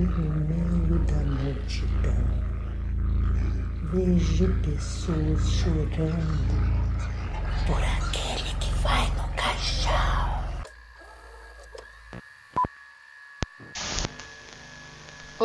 no meio da multidão, vejo pessoas chorando. Por aquele que vai no caixão.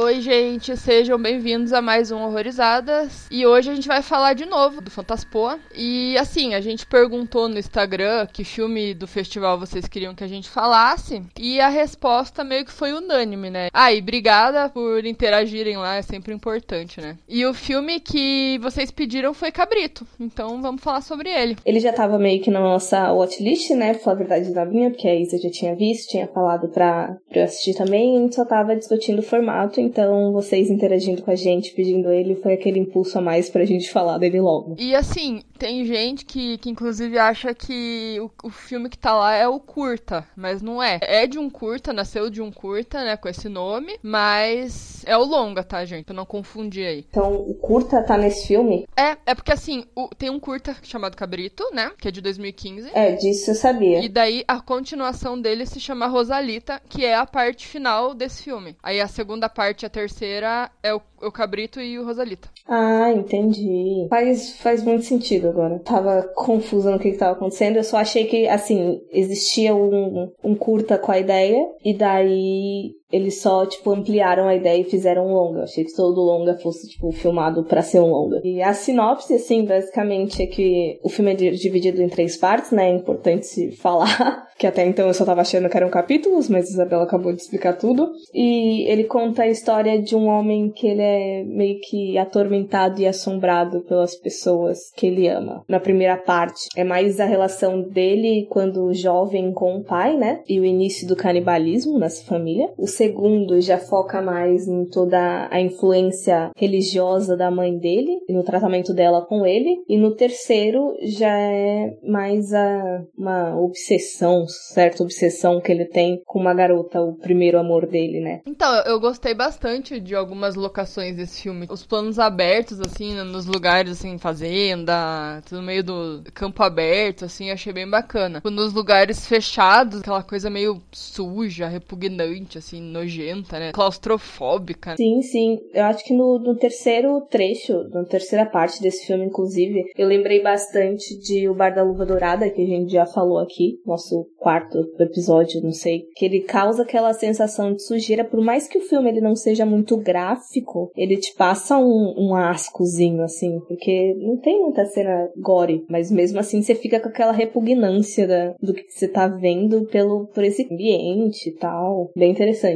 Oi, gente, sejam bem-vindos a mais um Horrorizadas. E hoje a gente vai falar de novo do Fantaspoa. E assim, a gente perguntou no Instagram que filme do festival vocês queriam que a gente falasse. E a resposta meio que foi unânime, né? Ah, e obrigada por interagirem lá, é sempre importante, né? E o filme que vocês pediram foi Cabrito. Então vamos falar sobre ele. Ele já tava meio que na nossa watchlist, né? Falar a verdade da minha, porque a Isa já tinha visto, tinha falado pra, pra eu assistir também. A gente só tava discutindo o formato então vocês interagindo com a gente, pedindo ele, foi aquele impulso a mais pra gente falar dele logo. E assim, tem gente que, que inclusive acha que o, o filme que tá lá é o curta, mas não é. É de um curta, nasceu de um curta, né, com esse nome, mas é o longa, tá, gente? Pra não confundir aí. Então, o curta tá nesse filme? É, é porque assim, o, tem um curta chamado Cabrito, né, que é de 2015. É, disso eu sabia. E daí a continuação dele se chama Rosalita, que é a parte final desse filme. Aí a segunda parte, a terceira, é o, o Cabrito e o Rosalita. Ah, entendi. Faz, faz muito sentido agora. Tava confusa no que, que tava acontecendo. Eu só achei que, assim, existia um, um curta com a ideia, e daí eles só, tipo, ampliaram a ideia e fizeram um longa. Eu achei que todo longa fosse, tipo, filmado para ser um longa. E a sinopse, assim, basicamente é que o filme é dividido em três partes, né? É importante se falar. que até então eu só tava achando que eram capítulos, mas Isabela acabou de explicar tudo. E ele conta a história de um homem que ele é meio que atormentado e assombrado pelas pessoas que ele ama. Na primeira parte, é mais a relação dele quando jovem com o pai, né? E o início do canibalismo nessa família. Segundo já foca mais em toda a influência religiosa da mãe dele e no tratamento dela com ele. E no terceiro já é mais a, uma obsessão, certa obsessão que ele tem com uma garota, o primeiro amor dele, né? Então, eu gostei bastante de algumas locações desse filme. Os planos abertos, assim, nos lugares, assim, fazenda, tudo meio do campo aberto, assim, achei bem bacana. Nos lugares fechados, aquela coisa meio suja, repugnante, assim, nojenta, né? Claustrofóbica. Sim, sim. Eu acho que no, no terceiro trecho, na terceira parte desse filme, inclusive, eu lembrei bastante de O Bar da Luva Dourada, que a gente já falou aqui, nosso quarto episódio, não sei, que ele causa aquela sensação de sujeira, por mais que o filme ele não seja muito gráfico, ele te passa um, um ascozinho, assim, porque não tem muita cena gore, mas mesmo assim você fica com aquela repugnância da, do que você tá vendo pelo, por esse ambiente e tal. Bem interessante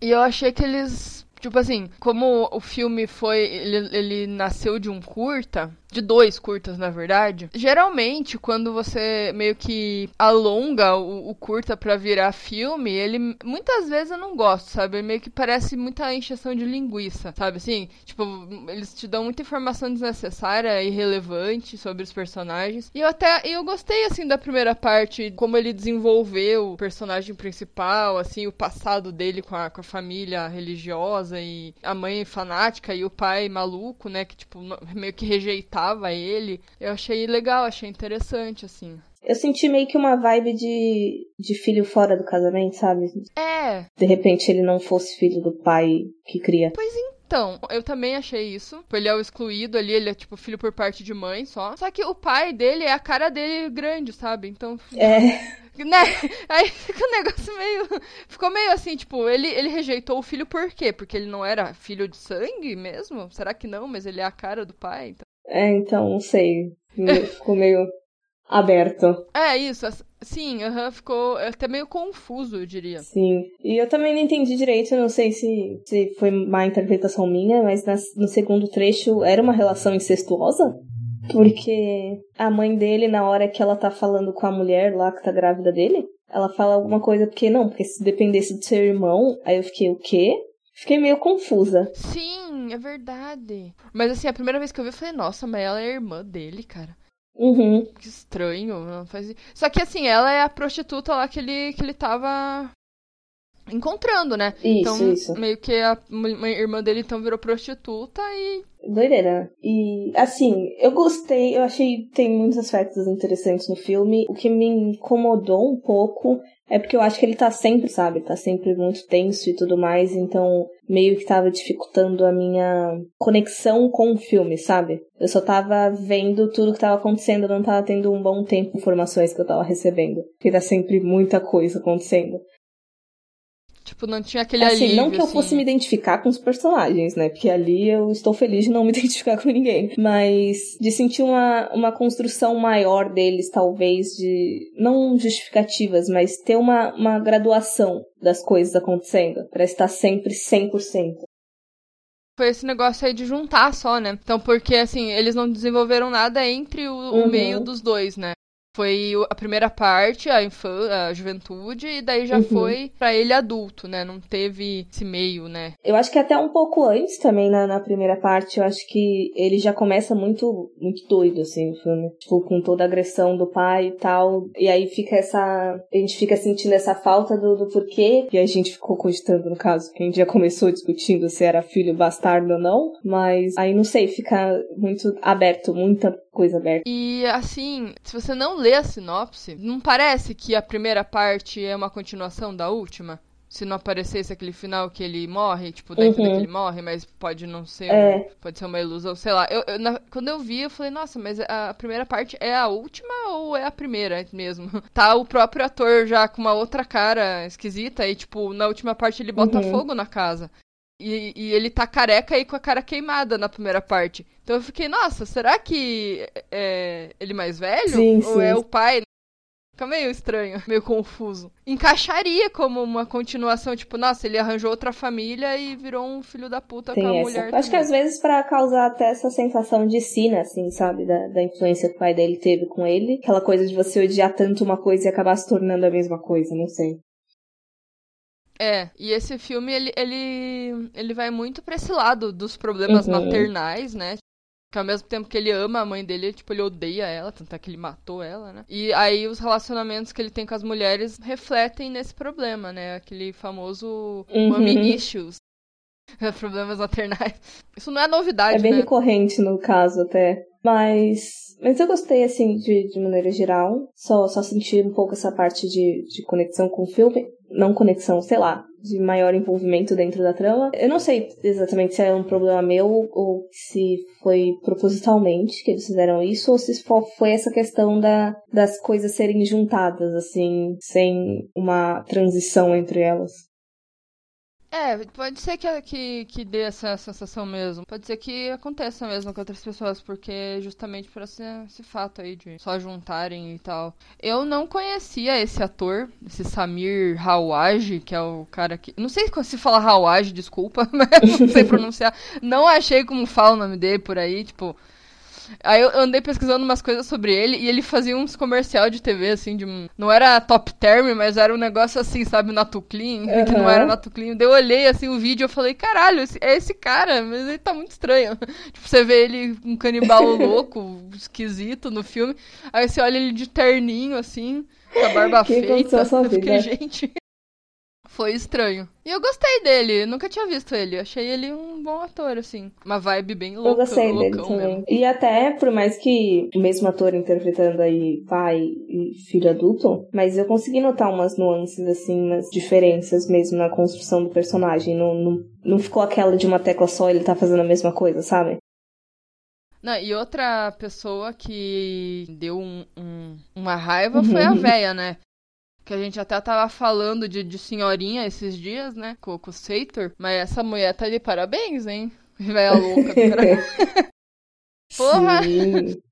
E eu achei que eles Tipo assim, como o filme foi. Ele, ele nasceu de um curta, de dois curtas, na verdade. Geralmente, quando você meio que alonga o, o curta pra virar filme, ele muitas vezes eu não gosto, sabe? Meio que parece muita encheção de linguiça, sabe? Assim, tipo, eles te dão muita informação desnecessária e irrelevante sobre os personagens. E eu até eu gostei, assim, da primeira parte, como ele desenvolveu o personagem principal, assim, o passado dele com a, com a família religiosa e a mãe fanática e o pai maluco, né? Que, tipo, meio que rejeitava ele. Eu achei legal, achei interessante, assim. Eu senti meio que uma vibe de, de filho fora do casamento, sabe? É. De repente ele não fosse filho do pai que cria. Pois então, eu também achei isso. Ele é o excluído ali, ele é tipo filho por parte de mãe só. Só que o pai dele é a cara dele grande, sabe? Então. É. Né? Aí fica um negócio meio. Ficou meio assim, tipo, ele, ele rejeitou o filho por quê? Porque ele não era filho de sangue mesmo? Será que não? Mas ele é a cara do pai? É, então, não sei. Ficou meio aberto. É, isso. Sim, uhum, ficou até meio confuso, eu diria. Sim. E eu também não entendi direito, não sei se, se foi má interpretação minha, mas na, no segundo trecho era uma relação incestuosa? Porque a mãe dele, na hora que ela tá falando com a mulher lá que tá grávida dele, ela fala alguma coisa porque não, porque se dependesse do seu irmão, aí eu fiquei, o quê? Fiquei meio confusa. Sim, é verdade. Mas assim, a primeira vez que eu vi, eu falei, nossa, mas ela é irmã dele, cara. Uhum. Que estranho. Não faz... Só que assim, ela é a prostituta lá que ele, que ele tava encontrando, né? Isso, então, isso. meio que a irmã dele então virou prostituta e Doideira. E, assim, eu gostei, eu achei tem muitos aspectos interessantes no filme. O que me incomodou um pouco é porque eu acho que ele tá sempre, sabe? Tá sempre muito tenso e tudo mais, então meio que tava dificultando a minha conexão com o filme, sabe? Eu só tava vendo tudo que tava acontecendo, não tava tendo um bom tempo informações que eu tava recebendo. Porque tá sempre muita coisa acontecendo. Tipo, não tinha aquele assim, alívio, não que eu assim. fosse me identificar com os personagens, né? Porque ali eu estou feliz de não me identificar com ninguém. Mas de sentir uma, uma construção maior deles, talvez, de. Não justificativas, mas ter uma, uma graduação das coisas acontecendo. Pra estar sempre 100%. Foi esse negócio aí de juntar só, né? Então, porque, assim, eles não desenvolveram nada entre o, o Uhum. meio dos dois, né? Foi a primeira parte, a infância, a juventude, e daí já Uhum. foi pra ele adulto, né? Não teve esse meio, né? Eu acho que até um pouco antes também, na, na primeira parte, eu acho que ele já começa muito, muito doido, assim, o filme. Tipo, com toda a agressão do pai e tal. E aí fica essa. A gente fica sentindo essa falta do, do porquê. E a gente ficou cogitando, no caso, que a gente já começou discutindo se era filho bastardo ou não. Mas aí não sei, fica muito aberto, muita coisa aberta. E assim, se você não lê a sinopse, não parece que a primeira parte é uma continuação da última? Se não aparecesse aquele final que ele morre, tipo, entender Uhum. que ele morre, mas pode não ser, É. um- pode ser uma ilusão, sei lá. Eu, eu- na- quando eu vi, eu falei, nossa, mas a, a primeira parte é a última ou é a primeira mesmo? Tá o próprio ator já com uma outra cara esquisita e, tipo, na última parte ele bota Uhum. fogo na casa. E, e ele tá careca e com a cara queimada na primeira parte. Então eu fiquei, nossa, será que é ele mais velho? Sim, Ou sim. é o pai? Fica meio estranho, meio confuso. Encaixaria como uma continuação, tipo, nossa, ele arranjou outra família e virou um filho da puta com a Tem essa. mulher. Acho que também. às vezes pra causar até essa sensação de sina, assim, sabe? Da, da influência que o pai dele teve com ele. Aquela coisa de você odiar tanto uma coisa e acabar se tornando a mesma coisa, não sei. É, e esse filme, ele, ele, ele vai muito pra esse lado dos problemas Uhum. maternais, né? Que ao mesmo tempo que ele ama a mãe dele, tipo, ele odeia ela, tanto é que ele matou ela, né? E aí os relacionamentos que ele tem com as mulheres refletem nesse problema, né? Aquele famoso Uhum. mommy issues. Problemas maternais. Isso não é novidade, É bem né? recorrente no caso até. Mas. Mas eu gostei, assim, de, de maneira geral. Só, só senti um pouco essa parte de, de conexão com o filme. Não conexão, sei lá, de maior envolvimento dentro da trama. Eu não sei exatamente se é um problema meu ou se foi propositalmente que eles fizeram isso, ou se fo- foi essa questão da, das coisas serem juntadas, assim, sem uma transição entre elas. É, pode ser que, que, que dê essa sensação mesmo. Pode ser que aconteça mesmo com outras pessoas, porque justamente por esse, esse fato aí de só juntarem e tal. Eu não conhecia esse ator, esse Samir Hawaj, que é o cara que. Não sei se fala Hawaj, desculpa, mas não sei pronunciar. Não achei como fala o nome dele por aí, tipo. Aí eu andei pesquisando umas coisas sobre ele e ele fazia uns comercial de TV, assim, de um- Não era top term, mas era um negócio assim, sabe, Natuclean, que não era Natuclean. Daí eu olhei, assim, o vídeo e falei, caralho, esse- é esse cara, mas ele tá muito estranho. tipo, você vê ele um canibal louco, esquisito no filme, aí você olha ele de terninho, assim, com a barba Que feita. na Eu fiquei, gente... Foi estranho. E eu gostei dele, nunca tinha visto ele. Achei ele um bom ator, assim. Uma vibe bem louca, Eu gostei dele também. mesmo. E até, por mais que o mesmo ator interpretando aí pai e filho adulto, mas eu consegui notar umas nuances, assim, umas diferenças mesmo na construção do personagem. Não, não, não ficou aquela de uma tecla só ele tá fazendo a mesma coisa, sabe? Não, e outra pessoa que deu um- um- uma raiva foi a véia, né? Que a gente até tava falando de, de senhorinha esses dias, né? Com, com o Seitor. Mas essa mulher tá de parabéns, hein? Véia louca. Porra! Sim.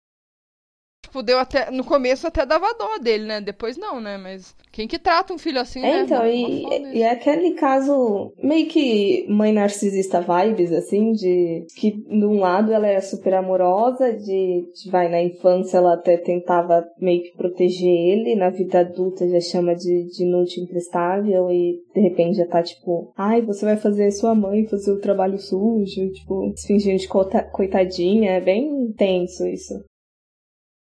Tipo, deu até. No começo até dava dó dele, né? Depois não, né? Mas quem que trata um filho assim, né? É, então, Mó e, e é aquele caso meio que mãe narcisista vibes, assim, de que de um lado ela é super amorosa, de, de vai, na infância ela até tentava meio que proteger ele, na vida adulta já chama de, de inútil imprestável e de repente já tá tipo, ai, você vai fazer sua mãe fazer o trabalho sujo, tipo, se fingindo de coitadinha, é bem tenso isso.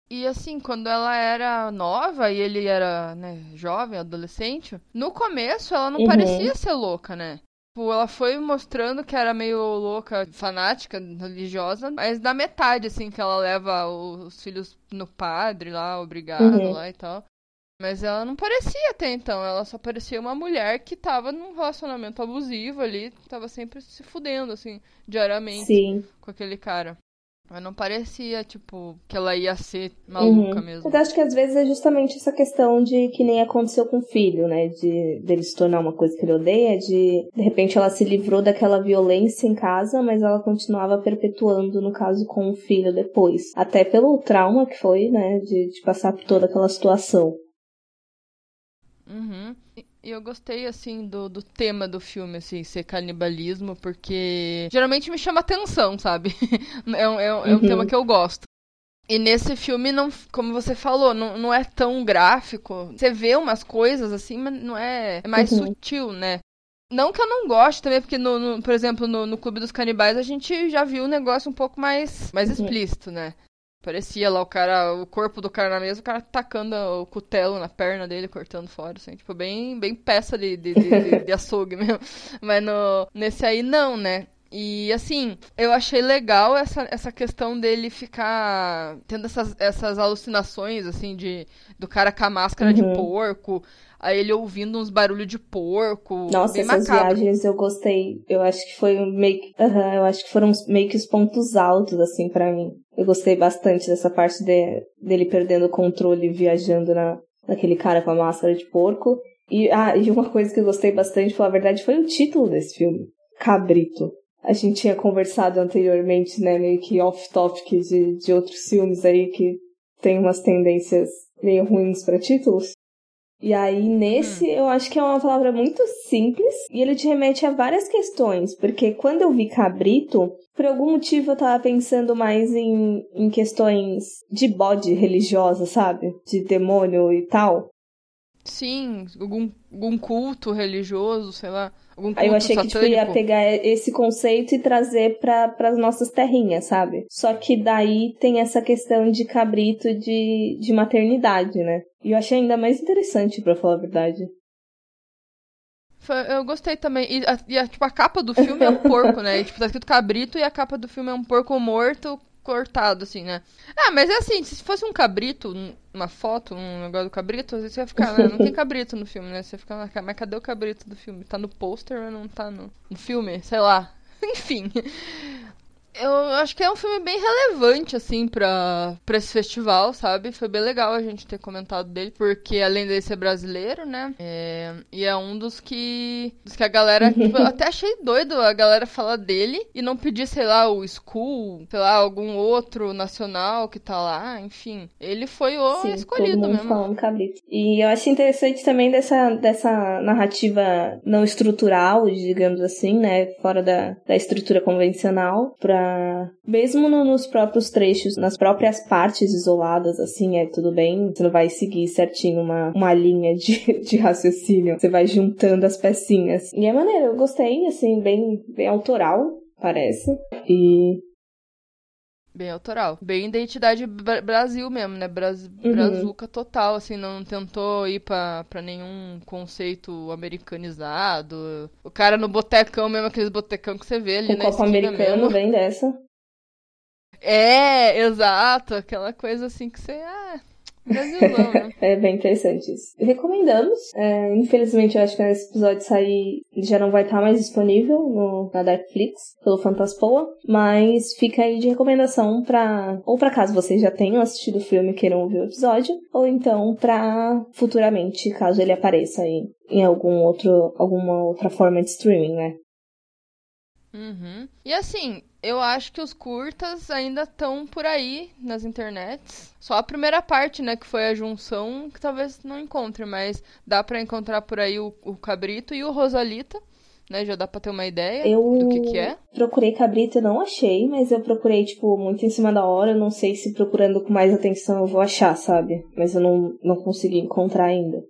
E assim, quando ela era nova e ele era, né, jovem, adolescente, no começo ela não Uhum. parecia ser louca, né? Tipo, ela foi mostrando que era meio louca, fanática, religiosa, mas na metade, assim, que ela leva os filhos no padre lá, obrigado Uhum. lá e tal. Mas ela não parecia até então, ela só parecia uma mulher que tava num relacionamento abusivo ali, tava sempre se fudendo, assim, diariamente Sim. com aquele cara. Mas não parecia, tipo, que ela ia ser maluca Uhum. mesmo. Mas acho que às vezes é justamente essa questão de que nem aconteceu com o filho, né? De dele se tornar uma coisa que ele odeia, de de repente ela se livrou daquela violência em casa, mas ela continuava perpetuando, no caso, com o filho depois. Até pelo trauma que foi, né? De, de passar por toda aquela situação. Uhum. E eu gostei, assim, do, do tema do filme, assim, ser canibalismo, porque geralmente me chama atenção, sabe? é um, é um, é um Uhum. tema que eu gosto. E nesse filme, não, como você falou, não, não é tão gráfico. Você vê umas coisas, assim, mas não é, é mais Uhum. sutil, né? Não que eu não goste também, porque, no, no- por exemplo, no, no Clube dos Canibais, a gente já viu um negócio um pouco mais, mais Uhum. explícito, né? Parecia lá o cara, o corpo do cara na mesa, o cara tacando o cutelo na perna dele, cortando fora, assim, tipo, bem, bem peça de, de, de, de- açougue mesmo. Mas no, nesse aí não, né? E assim, eu achei legal essa, essa questão dele ficar tendo essas, essas alucinações, assim, de do cara com a máscara de Uhum. porco, aí ele ouvindo uns barulhos de porco. Nossa, bem essas macabro. viagens eu gostei. Eu acho que foi meio que, Aham, eu acho que foram meio que os pontos altos, assim, pra mim. Eu gostei bastante dessa parte de- dele perdendo o controle, viajando na, naquele cara com a máscara de porco. E, ah, e uma coisa que eu gostei bastante, pra falar a verdade, foi o título desse filme. Cabrito. A gente tinha conversado anteriormente, né, meio que off-topic de, de outros filmes aí que tem umas tendências meio ruins pra títulos. E aí, nesse, eu acho que é uma palavra muito simples e ele te remete a várias questões, porque quando eu vi cabrito, por algum motivo eu tava pensando mais em, em questões de bode religiosa, sabe? De demônio e tal. Sim, algum, algum culto religioso, sei lá. Algum Aí eu achei que tipo, ia pegar esse conceito e trazer para as nossas terrinhas, sabe? Só que daí tem essa questão de cabrito de, de maternidade, né? E eu achei ainda mais interessante, pra falar a verdade. Eu gostei também. E, a, e a- tipo, a capa do filme é um porco, né? E, tipo, tá escrito cabrito e a capa do filme é um porco morto cortado, assim, né? Ah, mas é assim, se fosse um cabrito, um- uma foto, um negócio do cabrito, às vezes você ia ficar, né? Não tem cabrito no filme, né? Você ia ficar, "Ah, mas cadê o cabrito do filme? Tá no pôster, mas não tá no, no filme? Sei lá. Enfim. Eu acho que é um filme bem relevante, assim, pra, pra esse festival, sabe? Foi bem legal a gente ter comentado dele, porque além dele ser brasileiro, né? É, e é um dos que. Dos que a galera. tipo, eu até achei doido a galera falar dele e não pedir, sei lá, o School, sei lá, algum outro nacional que tá lá, enfim. Ele foi o Sim, escolhido todo mundo mesmo. falando cabrito. E eu achei interessante também dessa, dessa narrativa não estrutural, digamos assim, né? Fora da, da estrutura convencional, pra. Mesmo no- nos próprios trechos, nas próprias partes isoladas, assim, é tudo bem. Você não vai seguir certinho uma, uma linha de, de raciocínio. Você vai juntando as pecinhas. E é maneiro, eu gostei, assim, bem, bem autoral, parece. E. Bem autoral. Bem identidade Bra- Brasil mesmo, né? Bras... Uhum. Brazuca total, assim, não tentou ir pra, pra nenhum conceito americanizado. O cara no botecão mesmo, aqueles botecão que você vê ali O copo americano mesmo. vem dessa. É, exato. Aquela coisa assim que você... Ah, Brasilzão, né? É bem interessante isso. Recomendamos. É, infelizmente, eu acho que esse episódio sair já não vai estar mais disponível no, na Netflix pelo Fantaspoa, mas fica aí de recomendação para ou para caso vocês já tenham assistido o filme e queiram ouvir o episódio, ou então para futuramente, caso ele apareça aí em algum outro alguma outra forma de streaming, né? Uhum. E assim, eu acho que os curtas ainda estão por aí nas internets. Só a primeira parte, né, que foi a junção, que talvez não encontre, mas dá pra encontrar por aí o, o Cabrito e o Rosalita, né? Já dá pra ter uma ideia Eu do que que é. procurei cabrito e não achei, mas eu procurei, tipo, muito em cima da hora. Não sei se procurando com mais atenção eu vou achar, sabe? Mas eu não, não consegui encontrar ainda.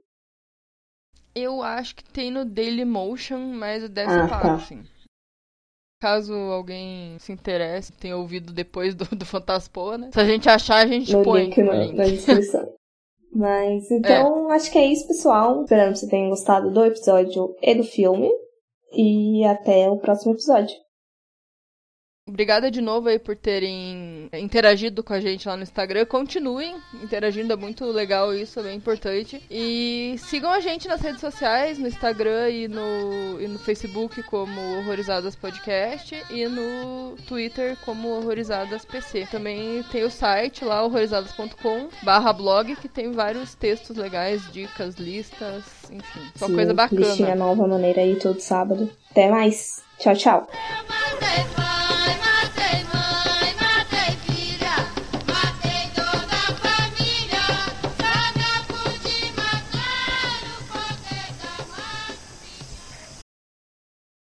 Eu acho que tem no Dailymotion, mas deve Ah, ser pago, tá. assim. Caso alguém se interesse, tenha ouvido depois do, do Fantaspoa, né? Se a gente achar, a gente no põe link o no- link. na descrição. Mas então, acho que é isso, pessoal. Esperando que você tenha gostado do episódio e do filme. E até o próximo episódio. Obrigada de novo aí por terem interagido com a gente lá no Instagram. Continuem interagindo, é muito legal isso, é bem importante. E sigam a gente nas redes sociais, no Instagram e no, e no Facebook como Horrorizadas Podcast e no Twitter como Horrorizadas PC. Também tem o site lá, horrorizadas.com barra blog, que tem vários textos legais, dicas, listas, enfim, só Sim, coisa bacana. Listinha nova maneira aí todo sábado. Até mais. Tchau, tchau.